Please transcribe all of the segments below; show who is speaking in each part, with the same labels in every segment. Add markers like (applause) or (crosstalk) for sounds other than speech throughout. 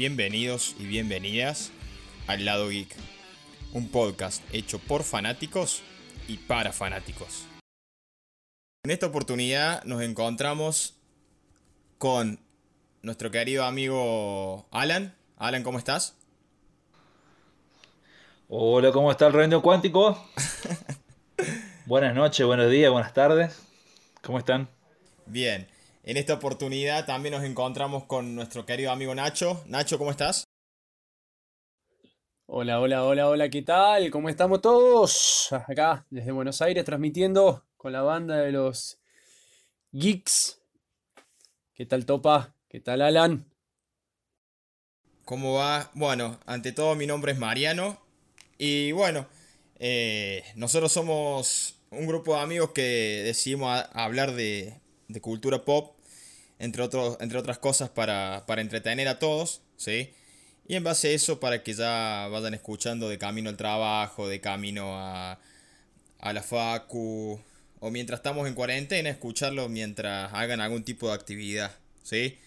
Speaker 1: bienvenidos y bienvenidas al Lado Geek, un podcast hecho por fanáticos y para fanáticos. En esta oportunidad nos encontramos con nuestro querido amigo Alan. Alan, ¿cómo estás?
Speaker 2: Hola, ¿cómo está el reino cuántico? (laughs) Buenas noches, buenos días, buenas tardes. ¿Cómo están?
Speaker 1: Bien. En esta oportunidad también nos encontramos con nuestro querido amigo Nacho. Nacho, ¿cómo estás?
Speaker 3: Hola, hola, hola, hola, ¿qué tal? ¿Cómo estamos todos? Acá, desde Buenos Aires, transmitiendo con la banda de los Geeks. ¿Qué tal, Topa? ¿Qué tal, Alan?
Speaker 1: ¿Cómo va? Bueno, ante todo mi nombre es Mariano. Y bueno, eh, nosotros somos un grupo de amigos que decidimos hablar de, de cultura pop entre, otros, entre otras cosas para, entretener a todos, ¿sí? Y en base a eso, para que ya vayan escuchando de camino al trabajo, de camino a, a la facu, o mientras estamos en cuarentena, escucharlo mientras hagan algún tipo de actividad, ¿sí?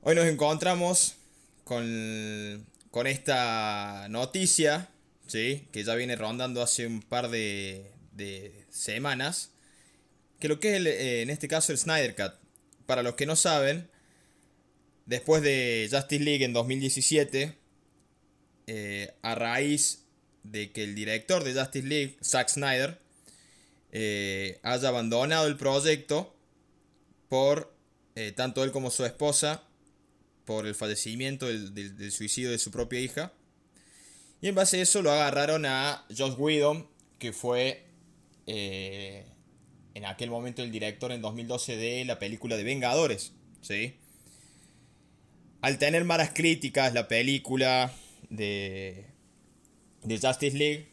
Speaker 1: Hoy nos encontramos con, con esta noticia, ¿sí? Que ya viene rondando hace un par de, de semanas, que lo que es eh, en este caso el Snyder Cut, para los que no saben, después de Justice League en 2017, eh, a raíz de que el director de Justice League, Zack Snyder, eh, haya abandonado el proyecto por eh, tanto él como su esposa, por el fallecimiento del, suicidio de su propia hija. Y en base a eso lo agarraron a Josh Whedon, que fue en aquel momento el director en 2012 de la película de Vengadores, ¿sí? Al tener malas críticas la película de, de Justice League,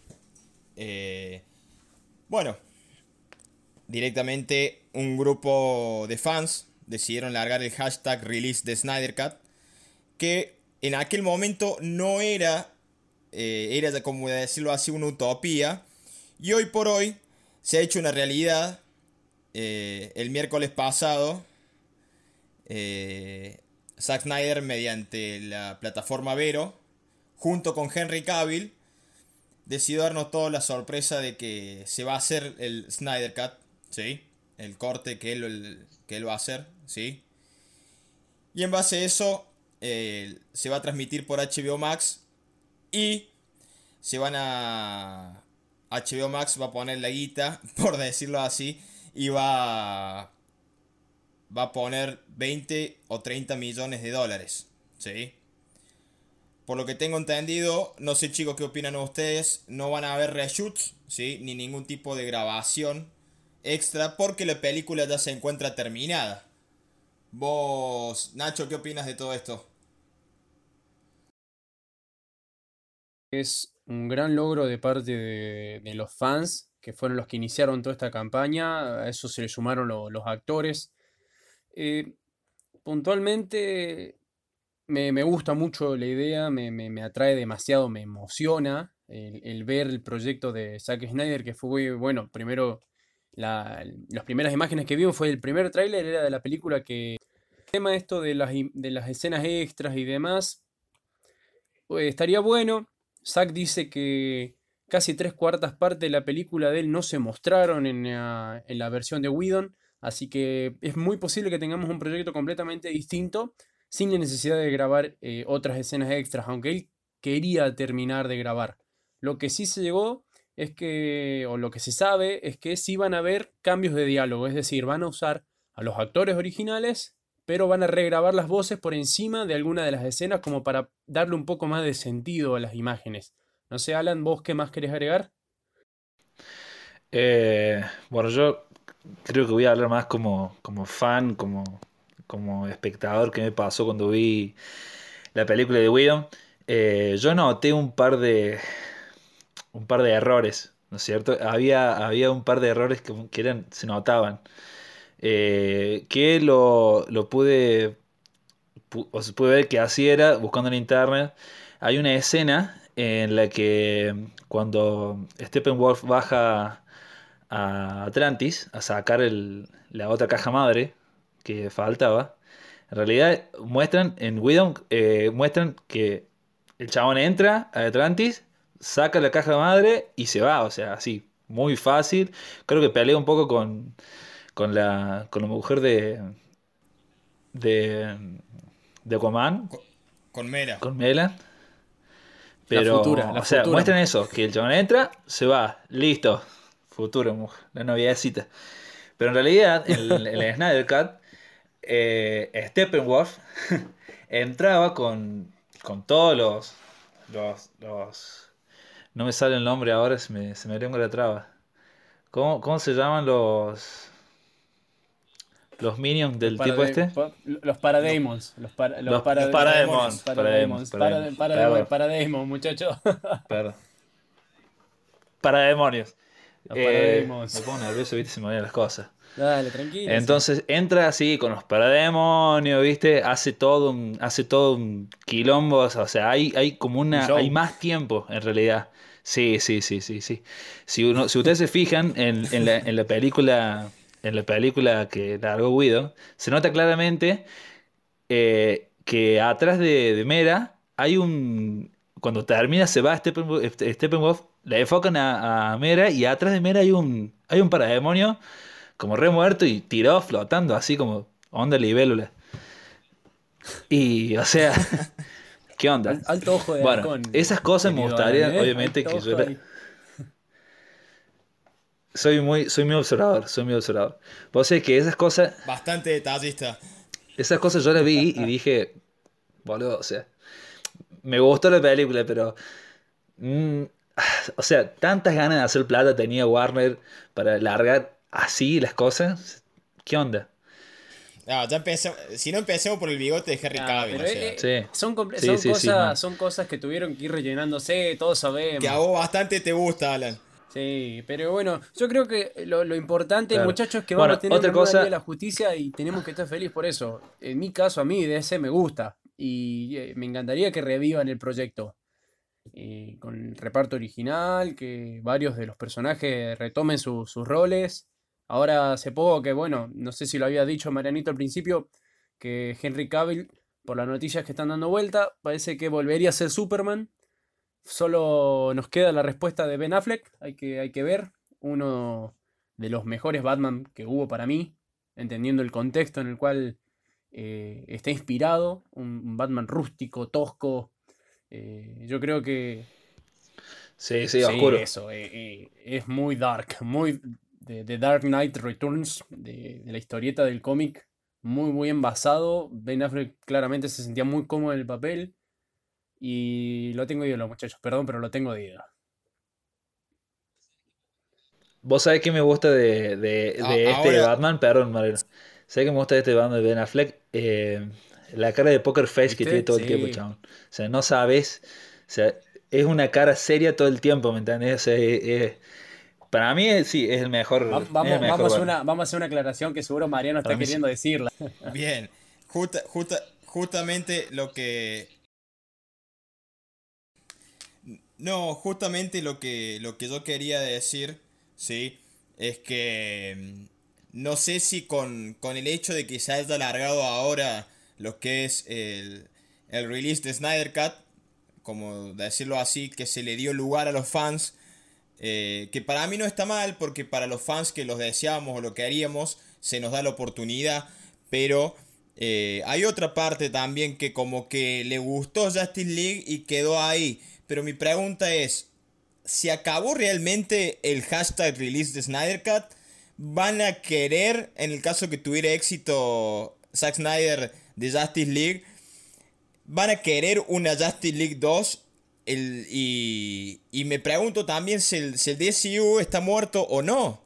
Speaker 1: eh, bueno, directamente un grupo de fans decidieron largar el hashtag release de Snyder Cut, que en aquel momento no era, eh, era como decirlo así, una utopía, y hoy por hoy se ha hecho una realidad eh, el miércoles pasado, eh, Zack Snyder mediante la plataforma Vero, junto con Henry Cavill, decidió darnos toda la sorpresa de que se va a hacer el Snyder Cut, ¿sí? El corte que él, que él va a hacer, ¿sí? Y en base a eso, eh, se va a transmitir por HBO Max y se van a... HBO Max va a poner la guita, (laughs) por decirlo así, y va, va a poner 20 o 30 millones de dólares. ¿Sí? Por lo que tengo entendido, no sé chicos qué opinan ustedes, no van a haber reshoots, ¿sí? Ni ningún tipo de grabación extra porque la película ya se encuentra terminada. Vos, Nacho, ¿qué opinas de todo esto?
Speaker 3: Es un gran logro de parte de los fans que fueron los que iniciaron toda esta campaña, a eso se le sumaron los actores. Eh, puntualmente me, gusta mucho la idea, me, atrae demasiado, me emociona el, ver el proyecto de Zack Snyder, que fue, bueno, primero, las primeras imágenes que vimos fue el primer tráiler, era de la película que... El tema esto de las, de las escenas extras y demás, pues, estaría bueno. Zack dice que Casi tres cuartas partes de la película de él no se mostraron en la, versión de Whedon, así que es muy posible que tengamos un proyecto completamente distinto sin la necesidad de grabar eh, otras escenas extras, aunque él quería terminar de grabar. Lo que sí se llegó es que, o lo que se sabe, es que sí van a haber cambios de diálogo, es decir, van a usar a los actores originales, pero van a regrabar las voces por encima de alguna de las escenas como para darle un poco más de sentido a las imágenes. No sé, Alan, ¿vos qué más querés agregar?
Speaker 2: Eh, bueno, yo creo que voy a hablar más como, como fan, como, como espectador que me pasó cuando vi la película de Widow. Eh, yo noté un par de un par de errores, ¿no es cierto? Había, había un par de errores que, se notaban. Eh, que lo, lo pude, o se puede ver que así era, buscando en internet. Hay una escena en la que cuando Steppenwolf baja a Atlantis a sacar la otra caja madre que faltaba, En realidad muestran en Widow, eh, muestran que el chabón entra a Atlantis, saca la caja madre y se va, o sea, así, muy fácil. Creo que pelea un poco con, con la, con la mujer de, de, de Aquaman,
Speaker 1: Con, con Mera.
Speaker 2: con Mela. Pero,
Speaker 3: futura, la
Speaker 2: o sea,
Speaker 3: futura.
Speaker 2: muestran eso, que el chabón entra, se va, listo, futuro, mujer, la noviecita. Pero en realidad, en el, en el (laughs) Snyder Cut, eh, Steppenwolf (laughs) entraba con, con todos los, los, los- No me sale el nombre ahora, se me, se me lengua la traba. ¿Cómo, cómo se llaman los... Los minions del
Speaker 3: Para-
Speaker 2: tipo este?
Speaker 3: Los Parademons. Los, para, los,
Speaker 2: Los-
Speaker 3: para-
Speaker 2: los Parademons,
Speaker 3: Parademons.
Speaker 2: Parademons,
Speaker 3: Para-
Speaker 2: Parademons.
Speaker 3: Parademons, muchachos.
Speaker 2: Perdón. Para demonios.
Speaker 3: Los
Speaker 2: Eh,
Speaker 3: Parademons.
Speaker 2: me pongo nervioso, viste, se me olvidan las cosas.
Speaker 3: Dale, tranquilo.
Speaker 2: Entonces entra así con los parademonios, ¿viste? Hace todo un, hace todo un quilombo, o sea, hay, hay como una,
Speaker 3: show.
Speaker 2: hay más tiempo en realidad. Sí, sí, sí, sí, sí. Si uno, si ustedes se fijan en, en la, en la película, en la película que largó Guido, se nota claramente eh, que atrás de, de Mera hay un, cuando termina se va Steppenwolf, Steppenwolf, le enfocan a, a Mera y atrás de Mera hay un, hay un parademonio como re muerto y tirado flotando así como onda libélula. Y, o sea, (laughs) ¿qué onda?
Speaker 3: Al- Alto ojo de
Speaker 2: Bueno, esas cosas me gustaría,
Speaker 3: ¿eh?
Speaker 2: obviamente, que yo
Speaker 3: ahí.
Speaker 2: Soy muy, soy muy observador, soy muy observador. Vos sabés que esas cosas,
Speaker 1: Bastante detallista.
Speaker 2: esas cosas yo las vi y (laughs) dije, boludo, o sea, me gustó la película, pero, mm, o sea, tantas ganas de hacer plata tenía Warner para largar así las cosas. ¿Qué onda?
Speaker 1: Ah, ya empecé, si no empecemos por el bigote de Henry
Speaker 3: Ah,
Speaker 1: Cavill,
Speaker 3: pero,
Speaker 1: o sea,
Speaker 2: Sí.
Speaker 3: Son, comple-
Speaker 2: Sí,
Speaker 3: son
Speaker 2: sí, sí,
Speaker 3: cosas, son cosas que tuvieron que ir rellenándose, todos sabemos.
Speaker 1: que a vos bastante te gusta, Alan.
Speaker 3: Sí, pero bueno, yo creo que lo, lo importante,
Speaker 2: Claro.
Speaker 3: muchachos, es que
Speaker 2: Bueno,
Speaker 3: vamos a tener
Speaker 2: otra cosa-
Speaker 3: de la justicia y tenemos que estar felices por eso. En mi caso, a mí DC me gusta y eh, me encantaría que revivan el proyecto. Eh, con el reparto original, que varios de los personajes retomen su- sus roles. Ahora hace poco que, bueno, no sé si lo había dicho Marianito al principio, que Henry Cavill, por las noticias que están dando vuelta, parece que volvería a ser Superman. Solo nos queda la respuesta de Ben Affleck, hay que, hay que ver. Uno de los mejores Batman que hubo para mí, entendiendo el contexto en el cual eh, está inspirado. Un, Batman rústico, tosco. eh, yo creo que
Speaker 2: Sí, sí,
Speaker 3: sí,
Speaker 2: oscuro.
Speaker 3: eso, eh, eh, es muy dark, muy de, de Dark Knight Returns, de, de la historieta del cómic, muy, muy envasado. Ben Affleck claramente se sentía muy cómodo en el papel. Y lo tengo de ídolo, muchachos, perdón, pero lo tengo de ídolo.
Speaker 2: Vos sabés que me gusta de, de, este
Speaker 1: ahora-
Speaker 2: Batman, perdón, Mariano. ¿Sabés que me gusta de este Batman de Ben Affleck? Eh, la cara de poker face que tiene todo el tiempo, chabón. O sea, no sabes. O sea, es una cara seria todo el tiempo, ¿me entendés? O sea, es- es- para mí, es- sí, es el mejor.
Speaker 3: Va-
Speaker 2: es el
Speaker 3: Vamos,
Speaker 2: mejor
Speaker 3: vamos, una, vamos a hacer una aclaración que seguro Mariano está
Speaker 2: sí.
Speaker 3: queriendo decirla.
Speaker 1: Bien. Justa, justa- justamente lo que. No, justamente lo que, lo que yo quería decir, ¿sí? Es que mm, no sé si con, con el hecho de que se haya alargado ahora lo que es el, el release de Snyder Cut, como decirlo así, que se le dio lugar a los fans, eh, que para mí no está mal, porque para los fans que los deseamos o lo que haríamos, se nos da la oportunidad, pero eh, hay otra parte también que como que le gustó Justice League y quedó ahí. Pero mi pregunta es, ¿se acabó realmente el hashtag release de Snyder Cut? ¿Van a querer, en el caso que tuviera éxito Zack Snyder de Justice League, van a querer una Justice League 2? El- y, y me pregunto también si el, si el DCU está muerto o no.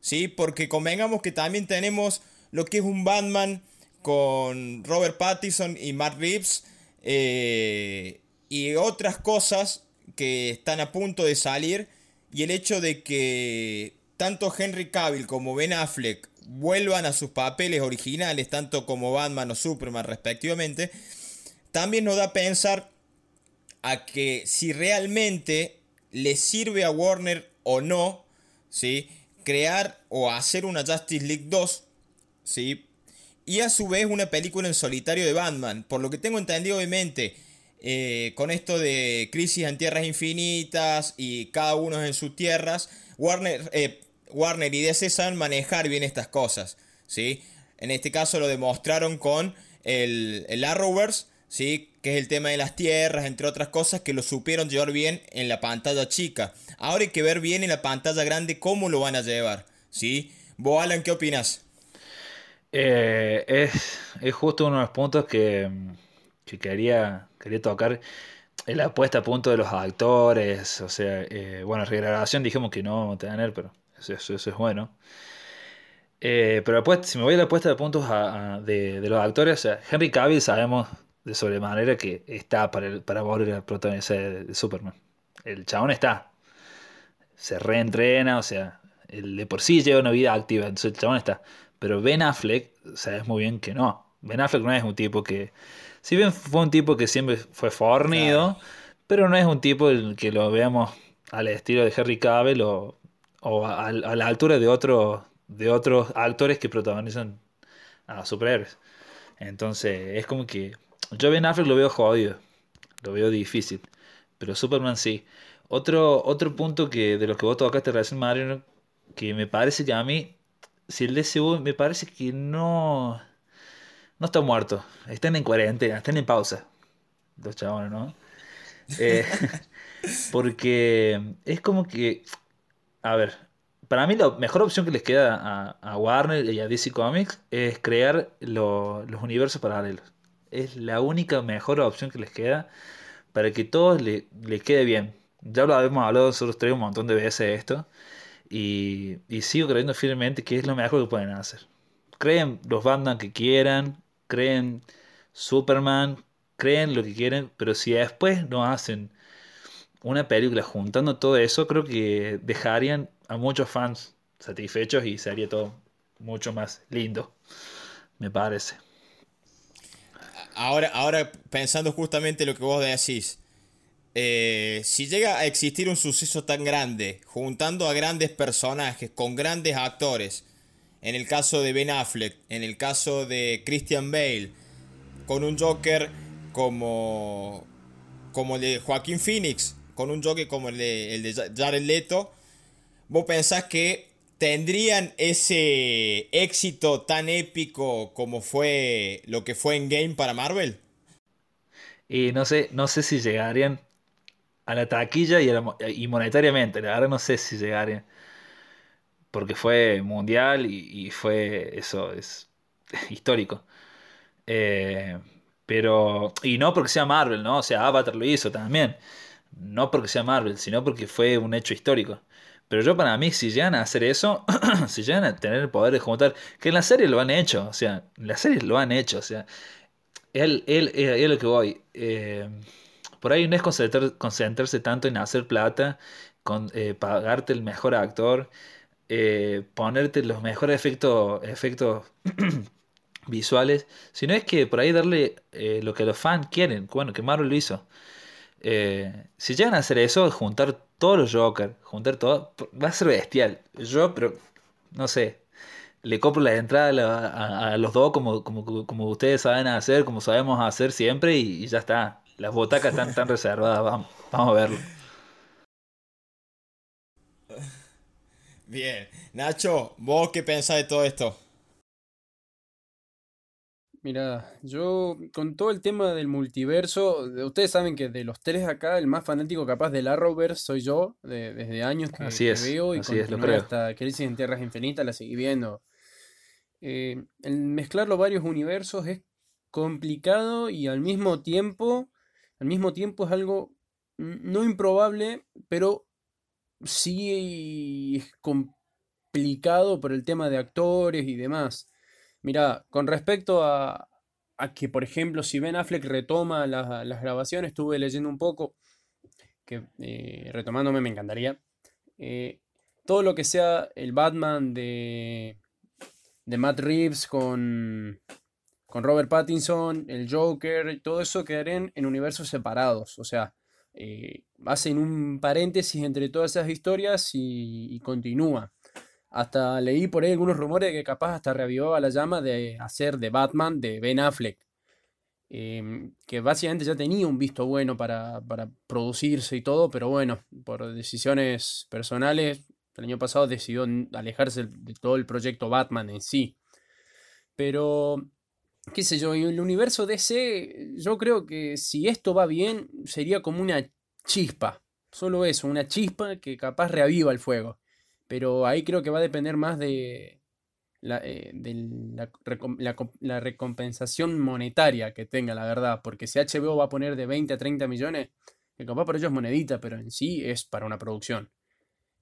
Speaker 1: ¿Sí? Porque convengamos que también tenemos lo que es un Batman con Robert Pattinson y Matt Reeves. eh, y otras cosas que están a punto de salir. Y el hecho de que tanto Henry Cavill como Ben Affleck vuelvan a sus papeles originales, tanto como Batman o Superman respectivamente, también nos da a pensar a que si realmente le sirve a Warner o no, ¿sí? crear o hacer una Justice League 2, ¿sí? y a su vez una película en solitario de Batman. Por lo que tengo entendido, obviamente, eh, con esto de crisis en tierras infinitas y cada uno en sus tierras, Warner, eh, Warner y DC saben manejar bien estas cosas. ¿sí? En este caso lo demostraron con el, el Arrowverse, ¿sí? que es el tema de las tierras, entre otras cosas, que lo supieron llevar bien en la pantalla chica. Ahora hay que ver bien en la pantalla grande cómo lo van a llevar. ¿sí? ¿Vos, Alan, qué opinas?
Speaker 2: Eh, es, es, justo uno de los puntos que, que quería, quería tocar. La apuesta a punto de los actores, o sea, eh, bueno, regrabación dijimos que no vamos a tener, pero eso, eso, es bueno. Eh, pero después, si me voy a la apuesta de puntos de, de, los actores, o sea, Henry Cavill sabemos de sobremanera que está para, para volver a protagonizar de, Superman. El chabón está. Se reentrena, o sea, el de por sí lleva una vida activa, entonces el chabón está. Pero Ben Affleck, sabes muy bien que no. Ben Affleck no es un tipo que. Si bien fue un tipo que siempre fue fornido, pero no es un tipo el que lo veamos al estilo de Harry Cavill o, a, la altura de, otro, de otros actores que protagonizan a superhéroes. Entonces, es como que. Yo Ben Affleck lo veo jodido. Lo veo difícil. Pero Superman sí. Otro, otro punto que de lo que vos tocaste recién, Mario, que me parece que a mí si el DCU me parece que no, no está muerto. Están en cuarentena, están en pausa. Los chabones, ¿no? Eh, (laughs) porque es como que, a ver, para mí la mejor opción que les queda a, Warner y a DC Comics es crear los universos paralelos. Es la única mejor opción que les queda para que todo les le quede bien. Ya lo habíamos hablado nosotros tres un montón de veces esto. Y, sigo creyendo firmemente que es lo mejor que pueden hacer. Creen los Batman que quieran, creen Superman, creen lo que quieren, pero si después no hacen una película juntando todo eso, creo que dejarían a muchos fans satisfechos y sería todo mucho más lindo, me parece.
Speaker 1: Ahora, ahora pensando justamente lo que vos decís, eh, si llega a existir un suceso tan grande, juntando a grandes personajes, con grandes actores, en el caso de Ben Affleck, en el caso de Christian Bale, con un Joker como, como el de Joaquín Phoenix, con un Joker como el de, el de Jared Leto, vos pensás que tendrían ese éxito tan épico como fue lo que fue en Game para Marvel?
Speaker 2: Y no sé, no sé si llegarían a la taquilla y, y monetariamente. La verdad no sé si llegaría. Porque fue mundial y, fue eso, es (laughs) histórico. Eh, pero, y no porque sea Marvel, ¿no? O sea, Avatar lo hizo también. No porque sea Marvel, sino porque fue un hecho histórico. Pero yo para mí, si llegan a hacer eso, (clears throat) si llegan a tener el poder de juntar, que en la serie lo han hecho, o sea, en la serie lo han hecho, o sea, él, él, es lo que voy. Eh, por ahí no es concentrarse tanto en hacer plata, con, eh, pagarte el mejor actor, eh, ponerte los mejores efectos, efectos (clears throat) visuales, sino es que por ahí darle eh, lo que los fans quieren, bueno, que Marvel lo hizo. si llegan a hacer eso, juntar todos los Joker, juntar todo, va a ser bestial. Yo, pero, no sé, le compro la entrada a, los dos como, como, ustedes saben hacer, como sabemos hacer siempre y ya está. Las butacas están tan (laughs) reservadas, vamos, vamos a verlo.
Speaker 1: Bien. Nacho, ¿vos qué pensás de todo esto?
Speaker 3: Mira, yo con todo el tema del multiverso, ustedes saben que de los tres acá, el más fanático capaz del Arrowverse soy yo, desde años que,
Speaker 2: así es,
Speaker 3: veo y
Speaker 2: así es, lo
Speaker 3: creo. hasta Crisis en Tierras Infinitas la seguí viendo. Eh, el mezclar los varios universos es complicado y al mismo tiempo al mismo tiempo es algo no improbable, pero sí es complicado por el tema de actores y demás. Mira, con respecto a, que, por ejemplo, si Ben Affleck retoma las grabaciones, estuve leyendo un poco, que eh, retomándome me encantaría. Eh, todo lo que sea el Batman de, de Matt Reeves con, con Robert Pattinson, el Joker, todo eso quedarían en universos separados. O sea, eh, hacen un paréntesis entre todas esas historias y, continúa. Hasta leí por ahí algunos rumores de que capaz hasta reavivaba la llama de hacer de Batman de Ben Affleck. Em, que básicamente ya tenía un visto bueno para, para producirse y todo, pero bueno, por decisiones personales, el año pasado decidió alejarse de todo el proyecto Batman en sí. Pero, qué sé yo, en el universo DC, yo creo que si esto va bien, sería como una chispa. Solo eso, una chispa que capaz reaviva el fuego. Pero ahí creo que va a depender más de la, eh, la, recompensación monetaria que tenga, la verdad. Porque si HBO va a poner de 20 a 30 millones, que capaz para ellos es monedita, pero en sí es para una producción.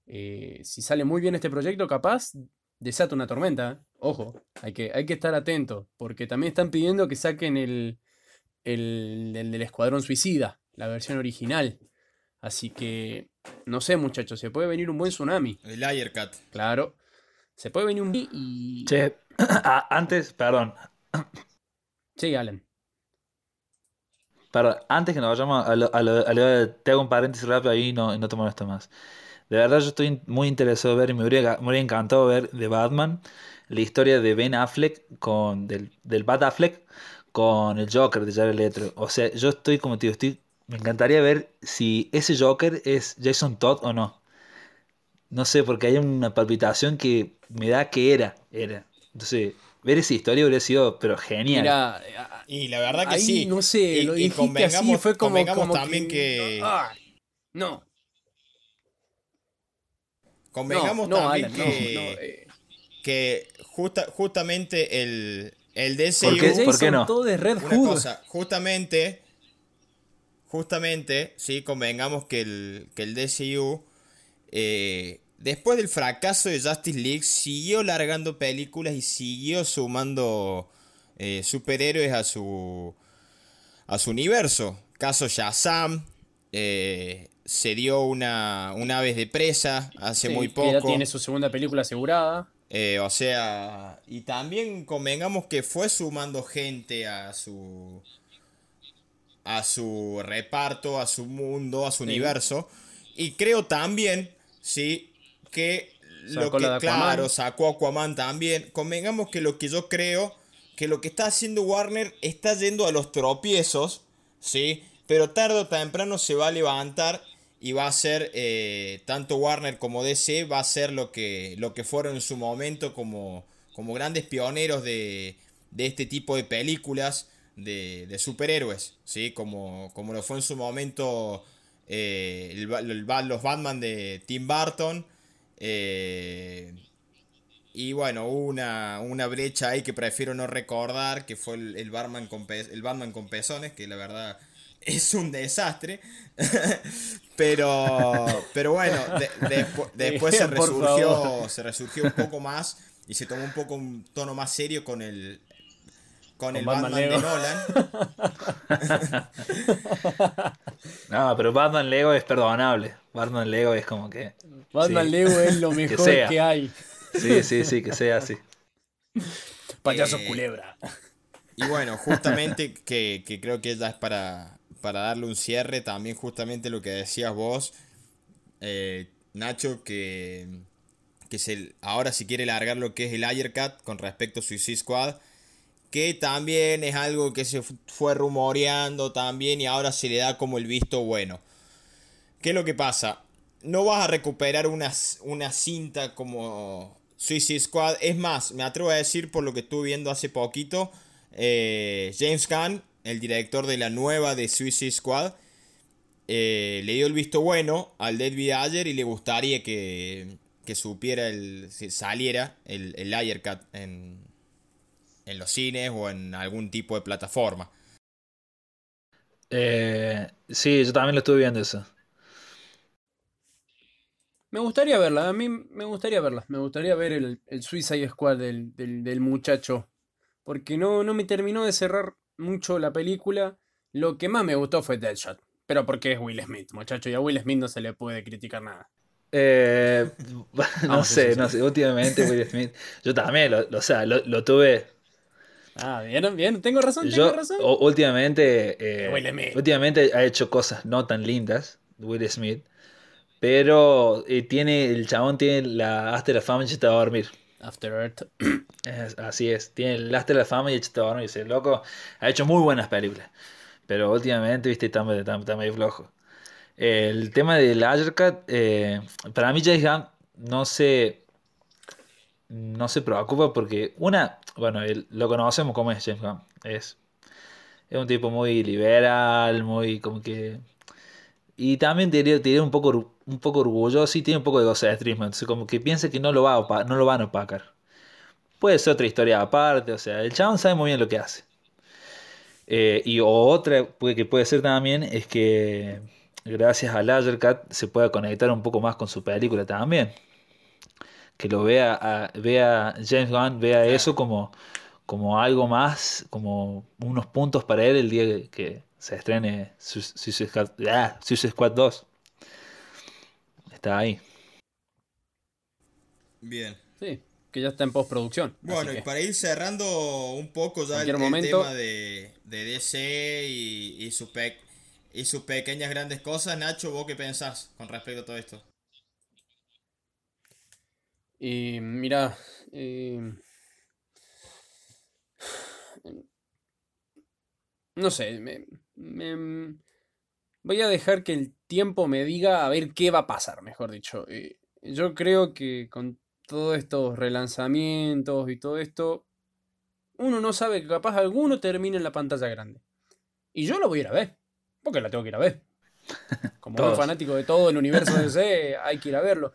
Speaker 3: Eh, si sale muy bien este proyecto, capaz desata una tormenta. ¿eh? Ojo, hay que, hay que estar atento, porque también están pidiendo que saquen el, el, el del Escuadrón Suicida, la versión original. Así que, no sé, muchachos, se puede venir un buen tsunami.
Speaker 1: El Aircat.
Speaker 3: Claro. Se puede venir un y.
Speaker 2: Che, (clears throat) antes, perdón. (clears throat)
Speaker 3: Sí, Alan.
Speaker 2: Perdón, antes que nos vayamos a lo, a lo, te hago un paréntesis rápido ahí y no, no te molesto más. De verdad, yo estoy muy interesado en ver y me hubiera, me encantado ver de Batman la historia de Ben Affleck con del, del Bat Affleck con el Joker de Jared Leto. O sea, yo estoy como tío, estoy me encantaría ver si ese Joker es Jason Todd o no. No sé, porque hay una palpitación que me da que era, era. Entonces, ver esa historia hubiera sido, pero genial.
Speaker 1: y la verdad que sí.
Speaker 3: No sé, lo y así, fue como,
Speaker 1: también que...
Speaker 3: no.
Speaker 1: Convengamos también que, eh. que justamente el, el DCU...
Speaker 2: ¿Por qué, no?
Speaker 3: Todo de Red
Speaker 1: Una cosa, justamente justamente, sí, convengamos que el, que el DCU, eh, después del fracaso de Justice League, siguió largando películas y siguió sumando eh, superhéroes a su, a su universo. Caso Shazam, eh, se dio una, una vez de presa hace muy poco.
Speaker 3: ya tiene su segunda película asegurada.
Speaker 1: o sea, y también convengamos que fue sumando gente a su a su reparto, a su mundo, a su universo. Y creo también, sí, que lo que, claro, sacó Aquaman también. Convengamos que lo que yo creo, que lo que está haciendo Warner está yendo a los tropiezos, sí, pero tarde o temprano se va a levantar y va a ser, eh, tanto Warner como DC, va a ser lo que, lo que fueron en su momento como, como grandes pioneros de, de este tipo de películas de, superhéroes, ¿sí? Como, como lo fue en su momento eh, los Batman de Tim Burton. Eh, y bueno, una, una brecha ahí que prefiero no recordar, que fue el, Batman, con el Batman con pezones, que la verdad (laughs) es un desastre. (laughs) pero, pero bueno, (laughs) después se resurgió, se resurgió un poco más y se tomó un poco un tono más serio con el, con, el Batman, de Nolan. (laughs)
Speaker 2: no, pero Batman Lego es perdonable. Batman Lego es como que.
Speaker 3: Batman Lego es lo (laughs) mejor que, hay.
Speaker 2: Sí, sí, sí, que sea así. (laughs)
Speaker 3: Payaso eh, culebra.
Speaker 1: Y bueno, justamente que, creo que ya es para, para darle un cierre, también justamente lo que decías vos, eh, Nacho, que, que se, ahora si quiere largar lo que es el Aircat con respecto a Suicide Squad que también es algo que se fue rumoreando también y ahora se le da como el visto bueno. ¿Qué es lo que pasa? No vas a recuperar una, una cinta como Suicide Squad. Es más, me atrevo a decir por lo que estuve viendo hace poquito, eh, James Gunn, el director de la nueva de Suicide Squad, eh, le dio el visto bueno al Dead ayer y le gustaría que, que supiera el, saliera el, el Cut en, en los cines o en algún tipo de plataforma.
Speaker 2: Eh, sí, yo también lo estuve viendo eso.
Speaker 3: Me gustaría verla, a mí me gustaría verla. Me gustaría ver el, el Suicide Squad del, muchacho. Porque no, no me terminó de cerrar mucho la película. Lo que más me gustó fue Deadshot. Pero porque es Will Smith, muchacho. Y a Will Smith no se le puede criticar nada.
Speaker 2: Eh, (laughs) no, sé, no sé. Últimamente Will Smith. Yo también, lo, o sea, lo tuve
Speaker 3: Ah, bien, bien, tengo razón, tengo razón.
Speaker 2: Últimamente, eh, últimamente ha hecho cosas no tan lindas, Will Smith, Pero eh, tiene, el chabón tiene la hasta la fama y está a dormir.
Speaker 3: After Earth. (clears throat)
Speaker 2: Es- así es, tiene el hasta la fama y está a dormir. Ese loco ha hecho muy buenas películas. Pero últimamente, viste, está, medio- está, está medio flojo. El tema del Agercat, eh, para mí James Gunn no se, no se preocupa porque una, bueno, él- lo conocemos como es James Gunn. Es, es un tipo muy liberal, muy como que... Y también te diría un poco, un poco orgulloso y tiene un poco de egocentrismo. Entonces como que piensa que no lo, va a no lo van a opacar. Puede ser otra historia aparte, o sea, el chabón sabe muy bien lo que hace. Eh, y otra que puede ser también es que gracias a Layercat se pueda conectar un poco más con su película también. Que lo vea, a- vea James Gunn, vea eso como, como algo más, como unos puntos para él el día que, que se estrene Su- Suicide Squad, ah, Squad 2. Está ahí.
Speaker 1: Bien.
Speaker 3: Sí, que ya está en postproducción. así
Speaker 1: Bueno, y para ir cerrando un poco ya el,
Speaker 3: Cualquier
Speaker 1: el
Speaker 3: momento.
Speaker 1: tema de, de DC y, y, su pe- y sus pequeñas grandes cosas, Nacho, ¿vos qué pensás con respecto a todo esto?
Speaker 3: Y mira, eh, no sé, me- me- voy a dejar que el tiempo me diga a ver qué va a pasar, mejor dicho. Eh, yo creo que con todos estos relanzamientos y todo esto, uno no sabe que capaz alguno termine en la pantalla grande. Y yo lo voy a ir a ver, porque la tengo que ir a ver. (laughs) Como fanático de todo el universo DC, hay que ir a verlo.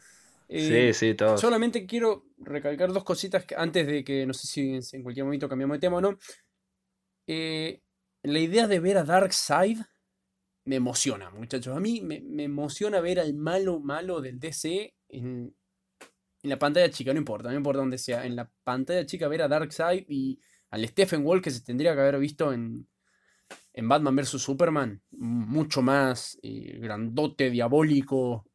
Speaker 3: Eh,
Speaker 2: Sí, sí, todo.
Speaker 3: Solamente quiero recalcar dos cositas que- antes de que no sé si en cualquier momento cambiamos de tema o no. Eh, la idea de ver a Darkseid me emociona, muchachos. A mí me, me emociona ver al malo malo del DC en, en la pantalla chica, no importa, no importa dónde sea. En la pantalla chica ver a Darkseid y al Stephen Wall que se tendría que haber visto en, en Batman vs. Superman. Mucho más eh, grandote, diabólico.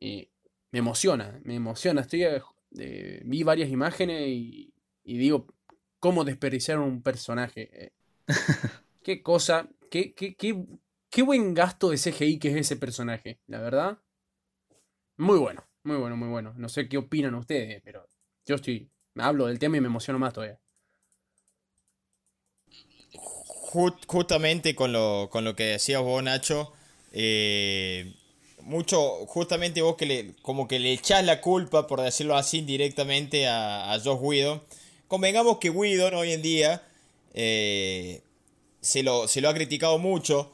Speaker 3: eh, me emociona, me emociona. Estoy, eh, eh, vi varias imágenes y, y digo, ¿cómo desperdiciaron un personaje? Eh, (laughs) qué cosa, qué, qué, qué, qué buen gasto de CGI que es ese personaje, la verdad. Muy bueno, muy bueno, muy bueno. No sé qué opinan ustedes, pero yo estoy, me hablo del tema y me emociono más todavía.
Speaker 1: Ju- justamente con lo, con lo que decías vos, Nacho, eh, mucho, justamente vos que le, como que le echás la culpa, por decirlo así, directamente a, a Josh Whedon. Convengamos que Whedon hoy en día eh, se, lo, se lo ha criticado mucho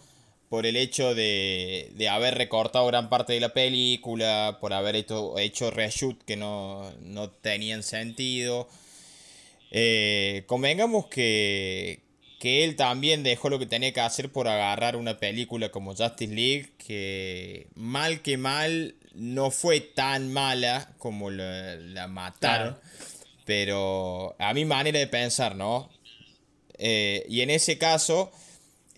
Speaker 1: por el hecho de, de haber recortado gran parte de la película, por haber hecho, hecho reshoot que no, no tenían sentido. Eh, convengamos que, que él también dejó lo que tenía que hacer por agarrar una película como Justice League, que mal que mal no fue tan mala como la, la mataron. Pero a mi manera de pensar, ¿no? Eh, y en ese caso,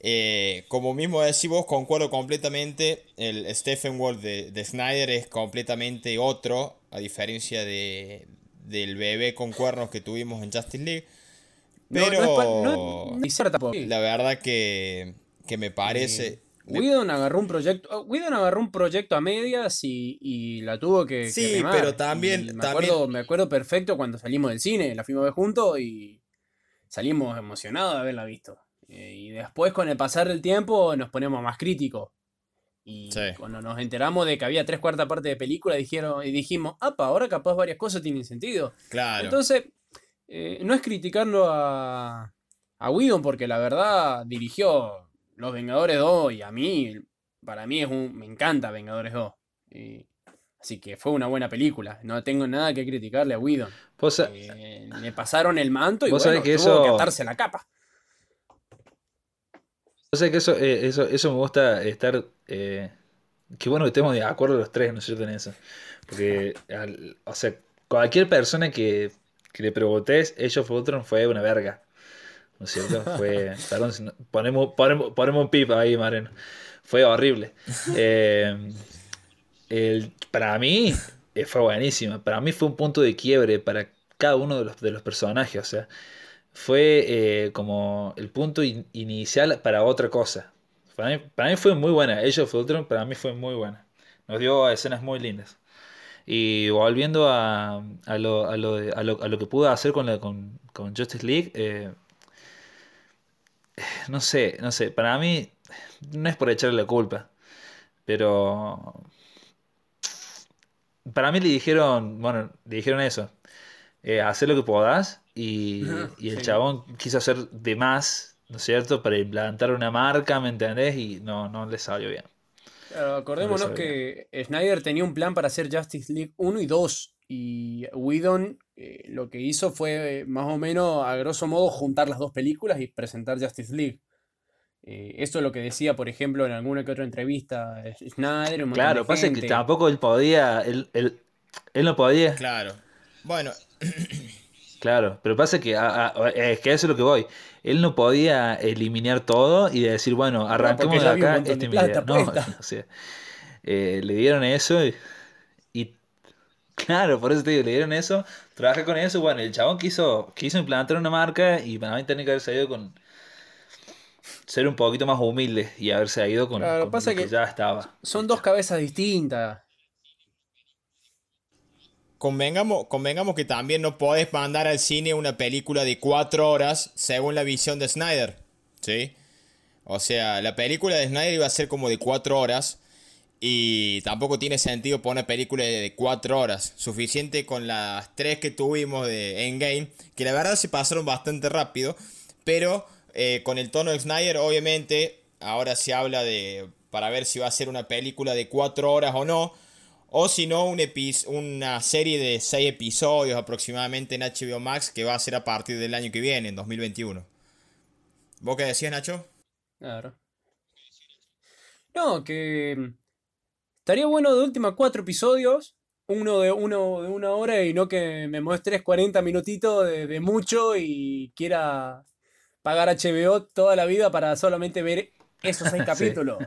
Speaker 1: eh, como mismo decís vos, concuerdo completamente. El Stephen Wall de, de Snyder es completamente otro, a diferencia de, del bebé con cuernos que tuvimos en Justice League. Pero
Speaker 3: no- no es
Speaker 1: la verdad que, que me parece... me-
Speaker 3: Whedon agarró un proyecto, oh, Whedon agarró un proyecto a medias y, y la tuvo que, que
Speaker 1: Sí,
Speaker 3: remar.
Speaker 1: pero también-
Speaker 3: Y me
Speaker 1: también-
Speaker 3: acuerdo, me acuerdo perfecto cuando salimos del cine, la fuimos a ver juntos y salimos emocionados de haberla visto. Eh, y después con el pasar del tiempo nos ponemos más críticos. Y
Speaker 1: Sí.
Speaker 3: cuando nos enteramos de que había tres cuartas partes de película, dijeron, y dijimos, apa, ahora capaz varias cosas tienen sentido.
Speaker 1: Claro.
Speaker 3: Entonces, eh, no es criticarlo a, a Whedon porque la verdad dirigió Los Vengadores 2 y a mí, para mí es un, me encanta Vengadores 2. Y- así que fue una buena película. No tengo nada que criticarle a Whedon. Eh, le pasaron el manto y
Speaker 2: Vos
Speaker 3: bueno,
Speaker 2: sabés que
Speaker 3: tuvo que
Speaker 2: eso-
Speaker 3: atarse la capa.
Speaker 2: Yo sé que eso, eh, eso, eso me gusta estar. Eh, qué bueno que estemos de acuerdo los tres, ¿no es cierto? En eso. Porque, al- o sea, cualquier persona que, que le preguntes, Age of Ultron fue una verga. ¿No es cierto? Fue. Perdón, si no- ponemos, ponemos, ponemos un pip ahí, Mariano. Fue horrible. (laughs) Eh, el- para mí eh, fue buenísima. Para mí fue un punto de quiebre para cada uno de los, de los personajes. O sea, fue eh, como el punto in- inicial para otra cosa. Para mí, para mí fue muy buena. Age of Ultron para mí fue muy buena. Nos dio escenas muy lindas. Y volviendo a, a, lo, a, lo, a, lo, a lo que pudo hacer con, la, con, con Justice League, eh, (sighs) no sé, no sé, para mí no es por echarle la culpa, pero para mí le dijeron, bueno, le dijeron eso, eh, hacer lo que podás y, y el
Speaker 3: Sí.
Speaker 2: chabón quiso hacer de más, ¿no es cierto?, para implantar una marca, ¿me entendés? Y no, no le salió bien.
Speaker 3: Acordémonos que Snyder tenía un plan para hacer Justice League 1 y 2 y Whedon eh, lo que hizo fue eh, más o menos a grosso modo juntar las dos películas y presentar Justice League. Eh, eso es lo que decía, por ejemplo, en alguna que otra entrevista eh, Snyder, un
Speaker 2: Claro, pasa que
Speaker 3: gente.
Speaker 2: tampoco él podía, él, él, él no podía,
Speaker 1: Claro. Bueno, (clears throat)
Speaker 2: claro, pero pasa que a- a- es que eso es lo que voy. Él no podía eliminar todo y decir, bueno, arranquemos de acá, este (laughs) No,
Speaker 3: puesta.
Speaker 2: o sea, eh, le dieron eso y, y (laughs) claro, por eso te digo, le dieron eso, trabajé con eso, bueno, el chabón quiso, quiso implantar una marca y para mí tenía que haber salido con ser un poquito más humilde y haberse ido con,
Speaker 3: Claro,
Speaker 2: con
Speaker 3: pasa
Speaker 2: lo que
Speaker 3: que
Speaker 2: ya estaba.
Speaker 3: son dos cabezas distintas.
Speaker 1: Convengamos, convengamos que también no podés mandar al cine una película de cuatro horas según la visión de Snyder. ¿Sí? O sea, la película de Snyder iba a ser como de cuatro horas. Y tampoco tiene sentido poner una película de cuatro horas. Suficiente con las tres que tuvimos de Endgame. Que la verdad se pasaron bastante rápido. Pero eh, con el tono de Snyder, obviamente, ahora se habla de. Para ver si va a ser una película de cuatro horas o no. O si no, un una serie de seis episodios aproximadamente en HBO Max. Que va a ser a partir del año que viene, en 2021. ¿Vos qué decías, Nacho?
Speaker 3: Claro. No, que mm, estaría bueno de última cuatro episodios, uno de, uno de una hora y no que me muestres 40 minutitos de, de mucho y quiera pagar HBO toda la vida para solamente ver esos seis (laughs)
Speaker 2: Sí.
Speaker 3: capítulos.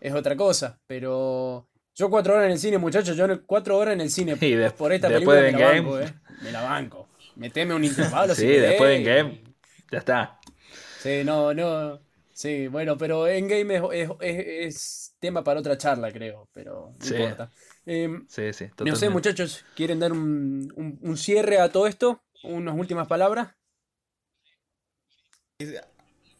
Speaker 3: Es otra cosa, pero yo cuatro horas en el cine, muchachos, yo cuatro horas en el cine
Speaker 2: Y des-
Speaker 3: por esta
Speaker 2: después
Speaker 3: película
Speaker 2: de
Speaker 3: me la banco, eh. Me la banco. Meteme un intervalo (laughs) si
Speaker 2: Sí, después de Endgame, ya está.
Speaker 3: Sí, no, no. Sí, bueno, pero Endgame es, es, es, es tema para otra charla, creo, pero no
Speaker 2: Sí.
Speaker 3: importa. Em,
Speaker 2: Sí, sí,
Speaker 3: no sé, muchachos, ¿quieren dar un, un- un cierre a todo esto? ¿Unas últimas palabras?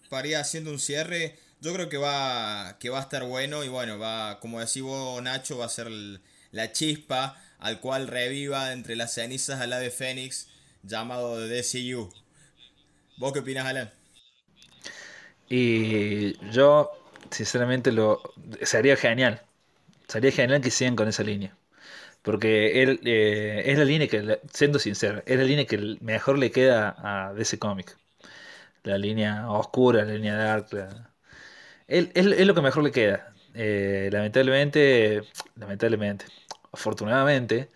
Speaker 1: para ir haciendo un cierre, yo creo que va, que va a estar bueno y bueno, va, como decís vos, Nacho, va a ser la chispa al cual reviva entre las cenizas al ave Fénix llamado DCU. ¿Vos qué opinas, Alan?
Speaker 2: Y yo, sinceramente, lo sería genial. Sería genial que sigan con esa línea. Porque él, eh, es la línea que, siendo sincero, es la línea que mejor le queda a DC Comic. La línea oscura, la línea dark. la- Él, es lo que mejor le queda. Eh, lamentablemente, lamentablemente, afortunadamente,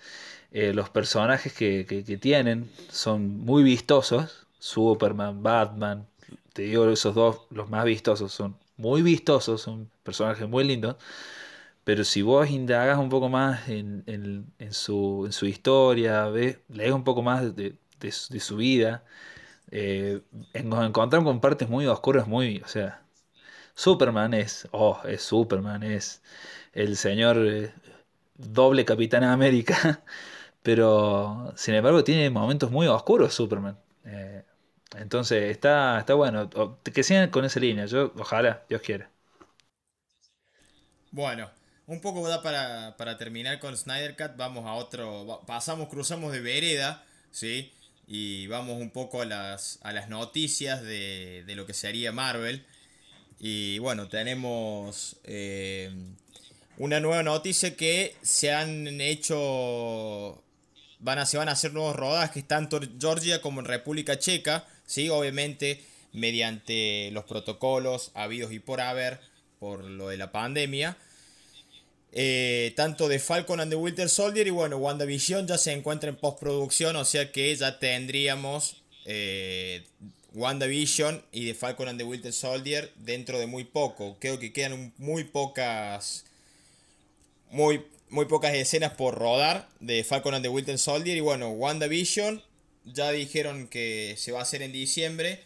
Speaker 2: eh, los personajes que, que- tienen son muy vistosos. Superman, Batman, te digo, esos dos, los más vistosos, son muy vistosos, son personajes muy lindos. Pero si vos indagas un poco más en, en- su, en su historia, ves, lees un poco más de, de su vida, eh, nos encontramos con partes muy oscuras, muy, o sea, Superman es, oh, es Superman, es el señor eh, doble Capitán América, (laughs) pero sin embargo tiene momentos muy oscuros Superman. Eh, entonces está, está bueno, que sigan con esa línea, yo ojalá, Dios quiera.
Speaker 1: Bueno, un poco para, para terminar con Snyder Cut, vamos a otro, pasamos, cruzamos de vereda, ¿sí? Y vamos un poco a las, a las noticias de, de lo que sería Marvel. Y bueno, tenemos eh, una nueva noticia que se han hecho, van a, se van a hacer nuevos rodajes tanto en Georgia como en República Checa, ¿sí? Obviamente mediante los protocolos habidos y por haber por lo de la pandemia. Eh, tanto de Falcon and the Winter Soldier y bueno, WandaVision ya se encuentra en postproducción, o sea que ya tendríamos eh, WandaVision y de Falcon and the Winter Soldier dentro de muy poco. Creo que quedan muy pocas muy, muy pocas escenas por rodar de Falcon and the Winter Soldier y bueno, WandaVision ya dijeron que se va a hacer en diciembre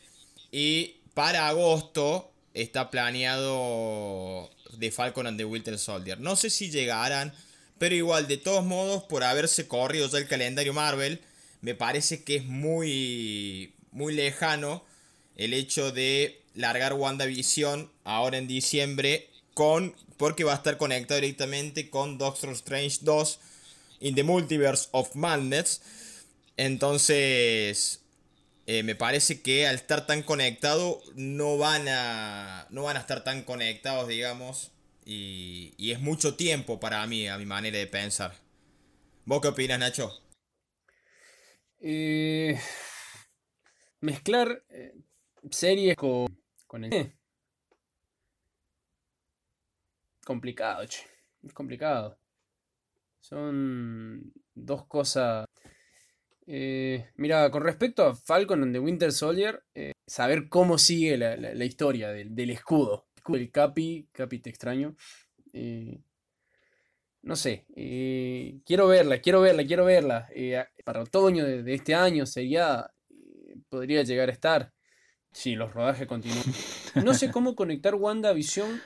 Speaker 1: y para agosto está planeado de Falcon and the Winter Soldier. No sé si llegarán, pero igual, de todos modos, por haberse corrido ya el calendario Marvel, me parece que es muy, muy lejano el hecho de largar WandaVision ahora en diciembre con porque va a estar conectado directamente con Doctor Strange 2 in the Multiverse of Madness. Entonces, eh, me parece que al estar tan conectado no van a no van a estar tan conectados, digamos, y, y es mucho tiempo para mí, a mi manera de pensar. ¿Vos qué opinas, Nacho?
Speaker 3: Eh, mezclar eh, series con, con el... (laughs) Complicado, che. Es complicado. Son dos cosas. Eh, mira, con respecto a Falcon and the Winter Soldier, eh, saber cómo sigue la, historia del, escudo. El Capi, Capi te extraño. Eh, no sé, quiero verla, quiero verla, quiero verla. Para otoño de, este año sería, podría llegar a estar, si los rodajes continúan. (laughs) No sé cómo conectar WandaVision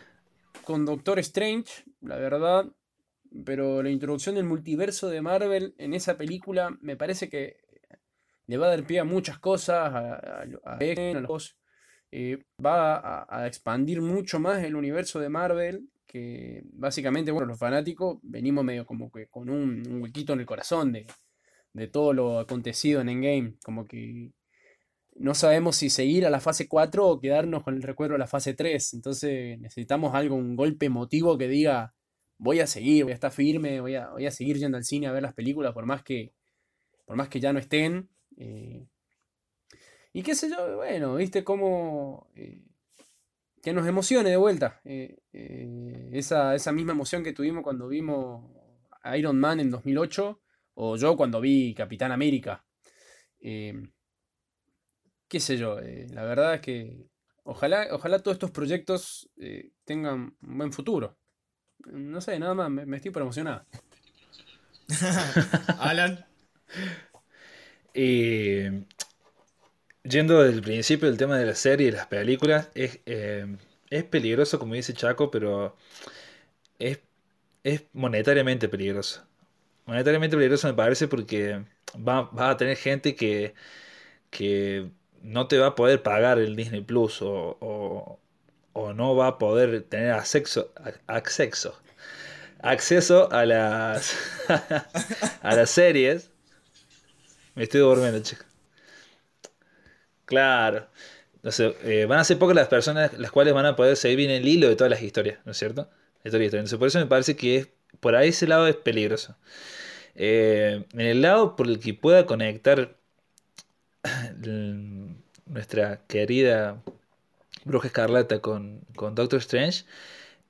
Speaker 3: con Doctor Strange, la verdad, pero la introducción del multiverso de Marvel en esa película me parece que le va a dar pie a muchas cosas, a, a, a X-Men, a los- eh, va a, a expandir mucho más el universo de Marvel, que básicamente, bueno, los fanáticos venimos medio como que con un, un huequito en el corazón de, de todo lo acontecido en Endgame, como que no sabemos si seguir a la fase 4 o quedarnos con el recuerdo de la fase 3, entonces necesitamos algo, un golpe emotivo que diga, voy a seguir, voy a estar firme, voy a, voy a seguir yendo al cine a ver las películas por más que, por más que ya no estén. eh, y qué sé yo, bueno, viste cómo... eh, que nos emocione de vuelta. eh, esa, esa misma emoción que tuvimos cuando vimos Iron Man en 2008 o yo cuando vi Capitán América. Qué sé yo, eh, la verdad es que ojalá, ojalá todos estos proyectos eh, tengan un buen futuro. No sé, nada más, me, me estoy por emocionado. (laughs)
Speaker 1: Alan.
Speaker 2: Y yendo del principio del tema de la serie y las películas, es, eh, es peligroso, como dice Chaco, pero es, es monetariamente peligroso. Monetariamente peligroso me parece porque va, vas a tener gente que, que no te va a poder pagar el Disney Plus o, o- o no va a poder tener acceso, acceso, acceso a las, (laughs) a las series. Me estoy durmiendo, chicos. Claro. Sé, eh, van a ser pocas las personas las cuales van a poder seguir bien el hilo de todas las historias, ¿no es cierto? Entonces, por eso me parece que es, por ahí ese lado es peligroso. Eh, en el lado por el que pueda conectar (clears throat) nuestra querida Bruja Escarlata con, con Doctor Strange,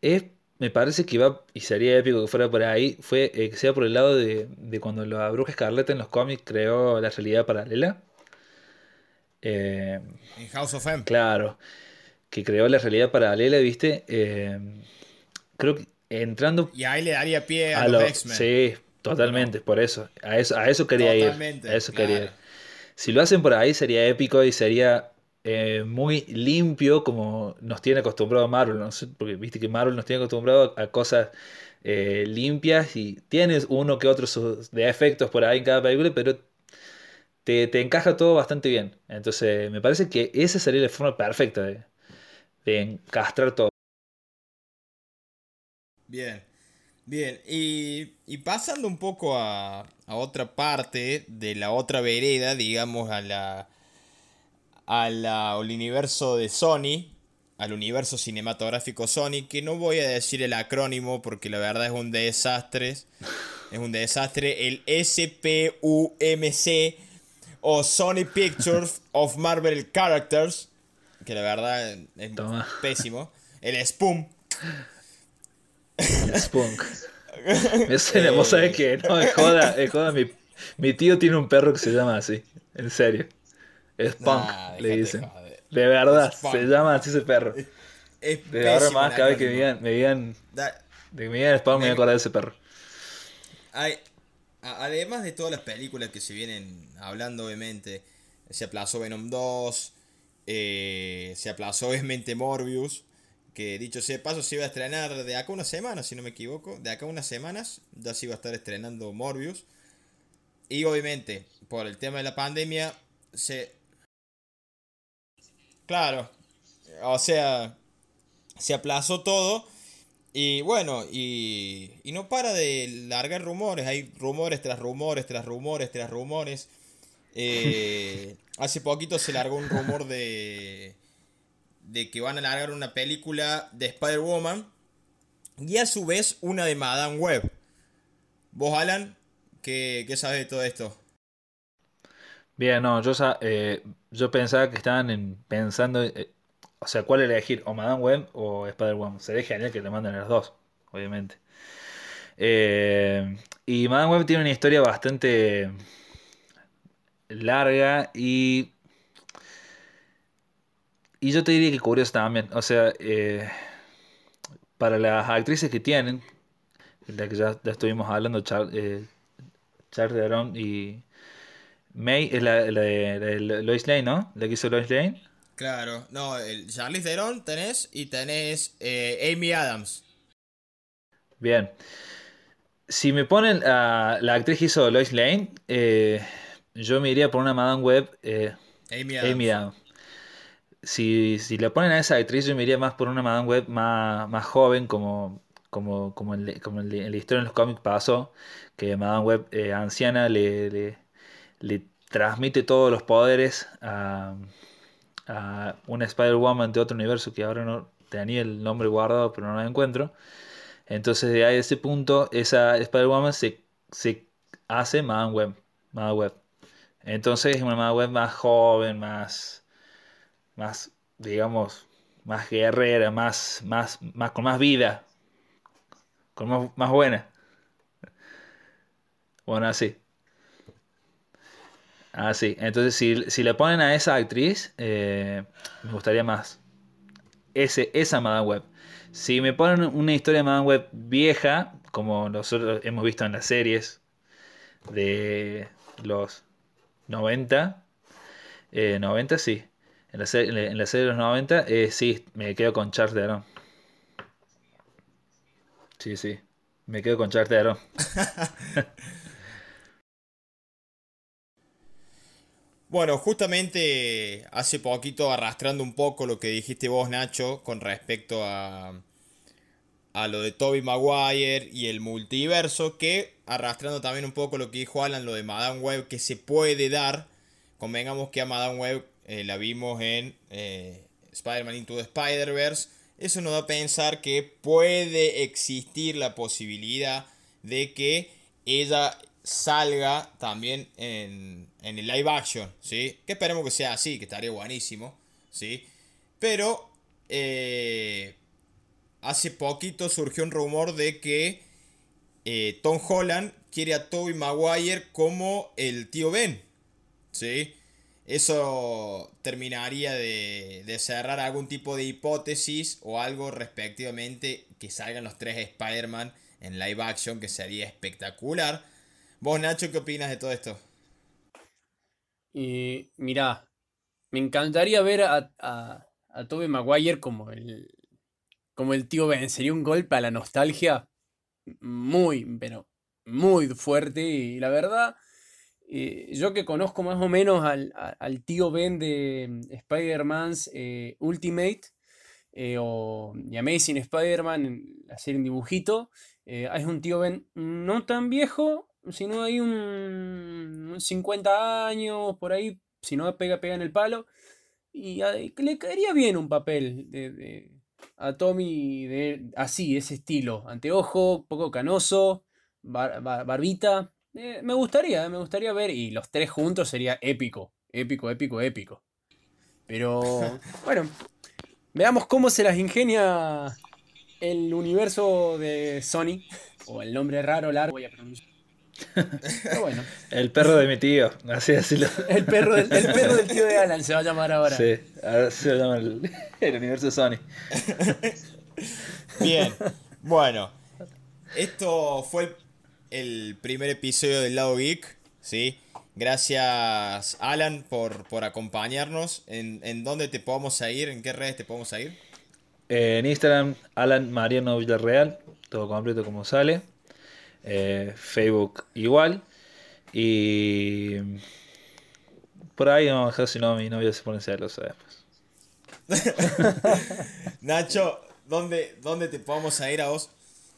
Speaker 2: es, me parece que va, y sería épico que fuera por ahí, fue eh, que sea por el lado de, de cuando la Bruja Escarlata en los cómics creó la realidad paralela. Eh,
Speaker 1: En House of M.
Speaker 2: Claro, que creó la realidad paralela, ¿viste? Eh, creo que entrando
Speaker 1: Y ahí le daría pie a,
Speaker 2: a
Speaker 1: los
Speaker 2: lo...
Speaker 1: X-Men.
Speaker 2: Sí, totalmente, por eso. A eso, a eso quería ir.
Speaker 1: Totalmente,
Speaker 2: A eso quería ir. Si lo hacen por ahí sería épico y sería eh, muy limpio como nos tiene acostumbrado Marvel, no porque viste que Marvel nos tiene acostumbrado a cosas eh, limpias y tienes uno que otro sus defectos por ahí en cada película, pero te, te encaja todo bastante bien. Entonces, me parece que esa sería la forma perfecta de, de encastrar todo.
Speaker 1: Bien, bien. Y, y pasando un poco a, a otra parte de la otra vereda, digamos, a la, a la- al universo de Sony, al universo cinematográfico Sony, que no voy a decir el acrónimo porque la verdad es un desastre. Es un desastre. El SPUMC o Sony Pictures of Marvel Characters, que la verdad es
Speaker 2: Toma.
Speaker 1: pésimo. El SPUM.
Speaker 2: Spunk. Suena, vos sabés que no, es joda, es joda. Mi, mi tío tiene un perro que se llama así, en serio. Spunk,
Speaker 1: Nah,
Speaker 2: le dicen.
Speaker 1: joder.
Speaker 2: De verdad,
Speaker 1: Spunk.
Speaker 2: se llama así ese perro.
Speaker 1: Es
Speaker 2: De ahora más, cada vez que me digan, me digan, de que me digan Spunk, me voy a acordar de ese perro.
Speaker 1: hay- además de todas las películas que se vienen hablando, obviamente, se aplazó Venom 2, eh, se aplazó (laughs) obviamente Morbius, que dicho sea paso se iba a estrenar de acá unas semanas, si no me equivoco, de acá unas semanas ya se iba a estar estrenando Morbius. Y obviamente, por el tema de la pandemia, se... Claro, o sea, se aplazó todo. Y bueno, y, y no para de largar rumores, hay rumores tras rumores, tras rumores, tras rumores. Eh, (laughs) hace poquito se largó un rumor de, de que van a largar una película de Spider-Woman y a su vez una de Madame Web. ¿Vos, Alan, qué, qué sabes de todo esto?
Speaker 2: Bien, no, yo, eh, yo pensaba que estaban pensando, eh, o sea, cuál elegir, o Madame Web o Spider-Woman. Sería genial que te manden las dos, obviamente. Eh, y Madame Web tiene una historia bastante larga y y yo te diría que curioso también. O sea, eh, para las actrices que tienen, de que ya, estuvimos hablando, Char, eh, y May es la, de, Lois Lane, ¿no? La que hizo Lois Lane.
Speaker 1: Claro, no, el Charlize Theron tenés y tenés eh, Amy Adams.
Speaker 2: Bien. Si me ponen a la actriz que hizo Lois Lane, eh, yo me iría por una Madame Web. Amy Amy Adams si, si le ponen a esa actriz, yo me iría más por una Madame Web más, más joven, como, como, como, en, como en, la historia en los cómics pasó, que Madame Web eh, anciana le, le, transmite todos los poderes a, a una Spider-Woman de otro universo que ahora no tenía el nombre guardado, pero no lo encuentro. Entonces, de ahí a ese punto, esa Spider-Woman se, se hace Madame Web. Madame Web. Entonces, es una Madame Web más joven, más más, digamos, más guerrera, más, más, más, con más vida, con más, más buena. Bueno, así. Así. Entonces, si, si le ponen a esa actriz, eh, me gustaría más. Ese, esa Madame Web. Si me ponen una historia de Madame Web vieja, como nosotros hemos visto en las series de los 90, 90 eh, sí. En la, serie, en la serie de los 90, eh, sí, me quedo con Charles Theron. Sí, sí, me quedo con Charles Theron. (laughs)
Speaker 1: Bueno, justamente hace poquito arrastrando un poco lo que dijiste vos, Nacho, con respecto a, a lo de Toby Maguire y el multiverso, que arrastrando también un poco lo que dijo Alan, lo de Madame Web, que se puede dar, convengamos que a Madame Web eh, la vimos en eh, Spider-Man Into the Spider-Verse. Eso nos da a pensar que puede existir la posibilidad de que ella salga también en, en el live action, ¿sí? Que esperemos que sea así, que estaría buenísimo, ¿sí? Pero eh, hace poquito surgió un rumor de que Tom Holland quiere a Tobey Maguire como el tío Ben, ¿sí? Eso terminaría de, cerrar algún tipo de hipótesis o algo respectivamente que salgan los tres Spider-Man en live action, que sería espectacular. Vos, Nacho, ¿qué opinas de todo esto?
Speaker 3: Y mirá, me encantaría ver a, a, a Tobey Maguire como el, como el tío Ben. Sería un golpe a la nostalgia muy, pero muy fuerte. Y la verdad, eh, yo que conozco más o menos al, tío Ben de mm, Spider-Man's eh, Ultimate eh, o The Amazing Spider-Man, la serie dibujito, es un tío Ben no tan viejo, sino hay un, 50 años por ahí, si no pega, pega en el palo, y le caería bien un papel de, a Tommy de, así, ese estilo, anteojo, poco canoso, barbita. Eh, me gustaría, me gustaría ver. Y los tres juntos sería épico. Épico, épico, épico. Pero (laughs) bueno, veamos cómo se las ingenia el universo de Sony. O el nombre raro, largo, voy a pronunciar. (laughs)
Speaker 2: Pero bueno. El perro de mi tío, así decirlo.
Speaker 3: El perro, del, el perro del tío de Alan se va a llamar ahora.
Speaker 2: Sí, ahora se va a llamar el, el universo de Sony.
Speaker 1: Bien, bueno. Esto fue el el primer episodio del lado geek, ¿sí? Gracias Alan por, por acompañarnos. ¿En, ¿En dónde te podemos seguir? ¿En qué redes te podemos seguir?
Speaker 2: Eh, en Instagram, Alan Mariano Villarreal, todo completo como sale. Eh, Facebook igual. Y por ahí vamos a dejar si no mi novia se pone celosa después. (laughs)
Speaker 1: Nacho, ¿dónde, ¿dónde te podemos ir a vos?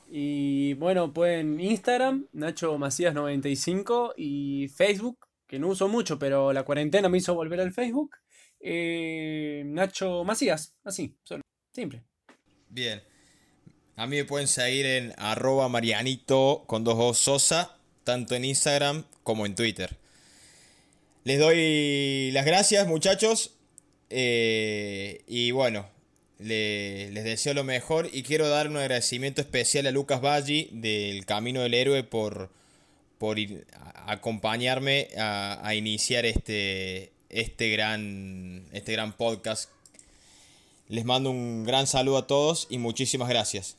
Speaker 3: Y bueno, pueden Instagram, Nacho Macías95 y Facebook, que no uso mucho, pero la cuarentena me hizo volver al Facebook. Eh, Nacho Macías, así, solo, simple.
Speaker 1: Bien. A mí me pueden seguir en arroba marianito con dos o sosa, tanto en Instagram como en Twitter. Les doy las gracias muchachos. Eh, y bueno, les deseo lo mejor y quiero dar un agradecimiento especial a Lucas Baggi del Camino del Héroe por, por acompañarme a, a, iniciar este, este, gran, este gran podcast. Les mando un gran saludo a todos y muchísimas gracias.